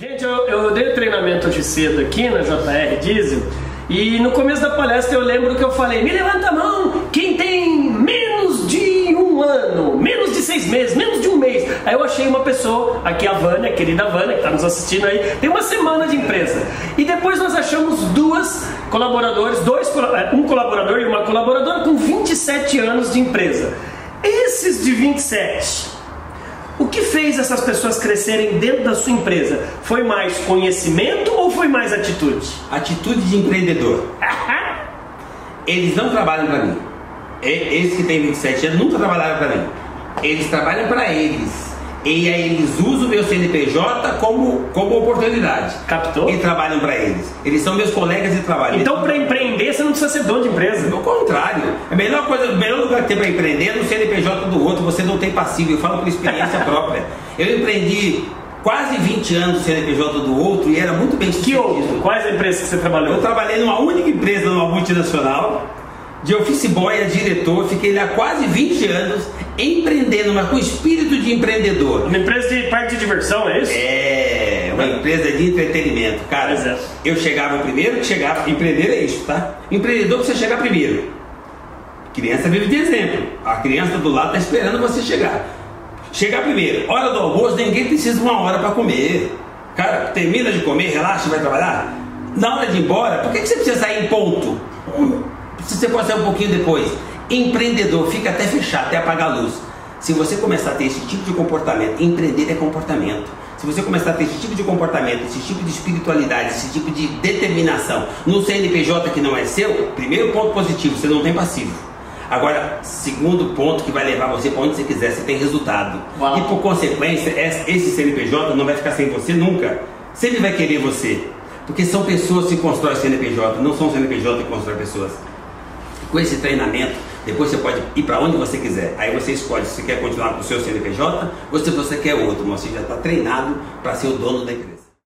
Gente, eu, eu dei treinamento de cedo aqui na JR Diesel e no começo da palestra eu lembro que eu falei: me levanta a mão quem tem menos de um ano, menos de seis meses, menos de um mês. Aí eu achei uma pessoa, aqui a Vânia, a querida Vânia, que está nos assistindo aí, tem uma semana de empresa. E depois nós achamos duas colaboradores, dois, é, um colaborador e uma colaboradora com 27 anos de empresa. Esses de 27 o que fez essas pessoas crescerem dentro da sua empresa? Foi mais conhecimento ou foi mais atitude? Atitude de empreendedor. Eles não trabalham para mim. Eles que têm 27 anos nunca trabalharam para mim. Eles trabalham para eles. E aí eles usam o meu CNPJ como, como oportunidade. Captou? E trabalham para eles. Eles são meus colegas de trabalho. Então, para empreender, você não precisa ser dono de empresa. Ao contrário. A melhor coisa, o melhor lugar que tem para empreender é no CNPJ do outro. Você não tem passivo. Eu falo por experiência própria. Eu empreendi quase 20 anos no CNPJ do outro e era muito bem sucedido. Que outro? Quais empresas que você trabalhou? Eu trabalhei numa única empresa, numa multinacional de office boy a diretor, fiquei lá quase 20 anos empreendendo, mas com espírito de empreendedor. Uma empresa de parque de diversão, é isso? É, uma empresa de entretenimento. Cara, é. eu chegava primeiro que chegava. Empreender é isso, tá? Empreendedor precisa chegar primeiro. Criança vive de exemplo. A criança do lado está esperando você chegar. Chegar primeiro. Hora do almoço, ninguém precisa de uma hora para comer. Cara, termina de comer, relaxa, vai trabalhar. Na hora de ir embora, por que, que você precisa sair em ponto? Se você pode sair um pouquinho depois. Empreendedor, fica até fechar, até apagar a luz. Se você começar a ter esse tipo de comportamento, empreender é comportamento. Se você começar a ter esse tipo de comportamento, esse tipo de espiritualidade, esse tipo de determinação no CNPJ que não é seu, primeiro ponto positivo, você não tem passivo. Agora, segundo ponto que vai levar você para onde você quiser, você tem resultado. Uau. E por consequência, esse CNPJ não vai ficar sem você nunca. Sempre vai querer você. Porque são pessoas que constroem CNPJ, não são CNPJ que constroem pessoas. Com esse treinamento, depois você pode ir para onde você quiser. Aí você escolhe se você quer continuar com o seu CNPJ ou se você quer outro, mas você já está treinado para ser o dono da empresa.